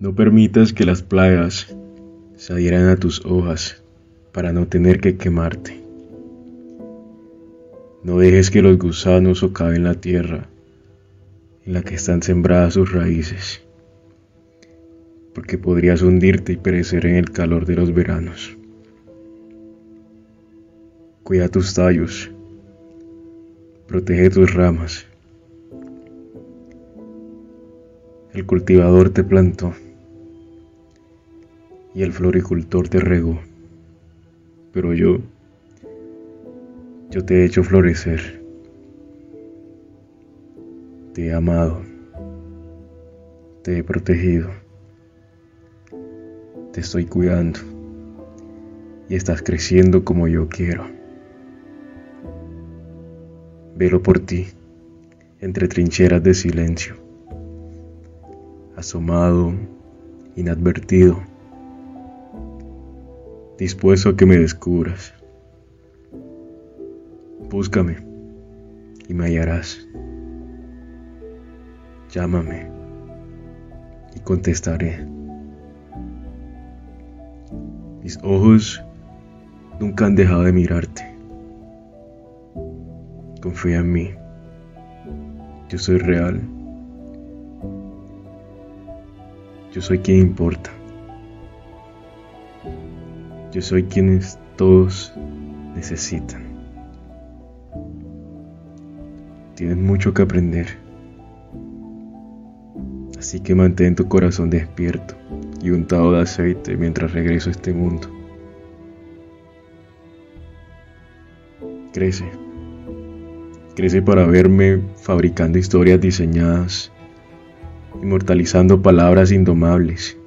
No permitas que las plagas se adhieran a tus hojas para no tener que quemarte. No dejes que los gusanos socaven la tierra en la que están sembradas sus raíces, porque podrías hundirte y perecer en el calor de los veranos. Cuida tus tallos, protege tus ramas. El cultivador te plantó y el floricultor te regó, pero yo, yo te he hecho florecer. Te he amado, te he protegido, te estoy cuidando. Y estás creciendo como yo quiero. Velo por ti, entre trincheras de silencio, asomado, inadvertido, dispuesto a que me descubras. Búscame y me hallarás. Llámame y contestaré. Mis ojos nunca han dejado de mirarte. Confía en mí. Yo soy real. Yo soy quien importa. Yo soy quienes todos necesitan. Tienes mucho que aprender. Así que mantén tu corazón despierto y untado de aceite mientras regreso a este mundo. Crece. Crece para verme fabricando historias diseñadas, inmortalizando palabras indomables,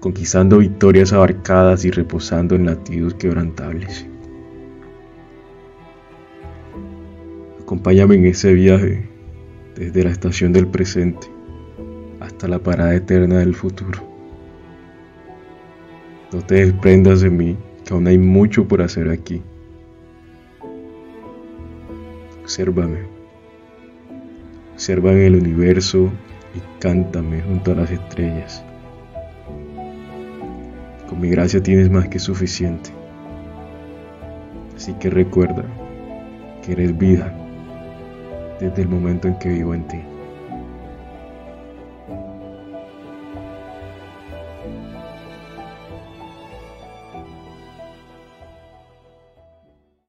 conquistando victorias abarcadas y reposando en latidos quebrantables. Acompáñame en ese viaje desde la estación del presente hasta la parada eterna del futuro. No te desprendas de mí, que aún hay mucho por hacer aquí. Obsérvame. Observa en el universo y cántame junto a las estrellas. Con mi gracia tienes más que suficiente. Así que recuerda que eres vida desde el momento en que vivo en ti.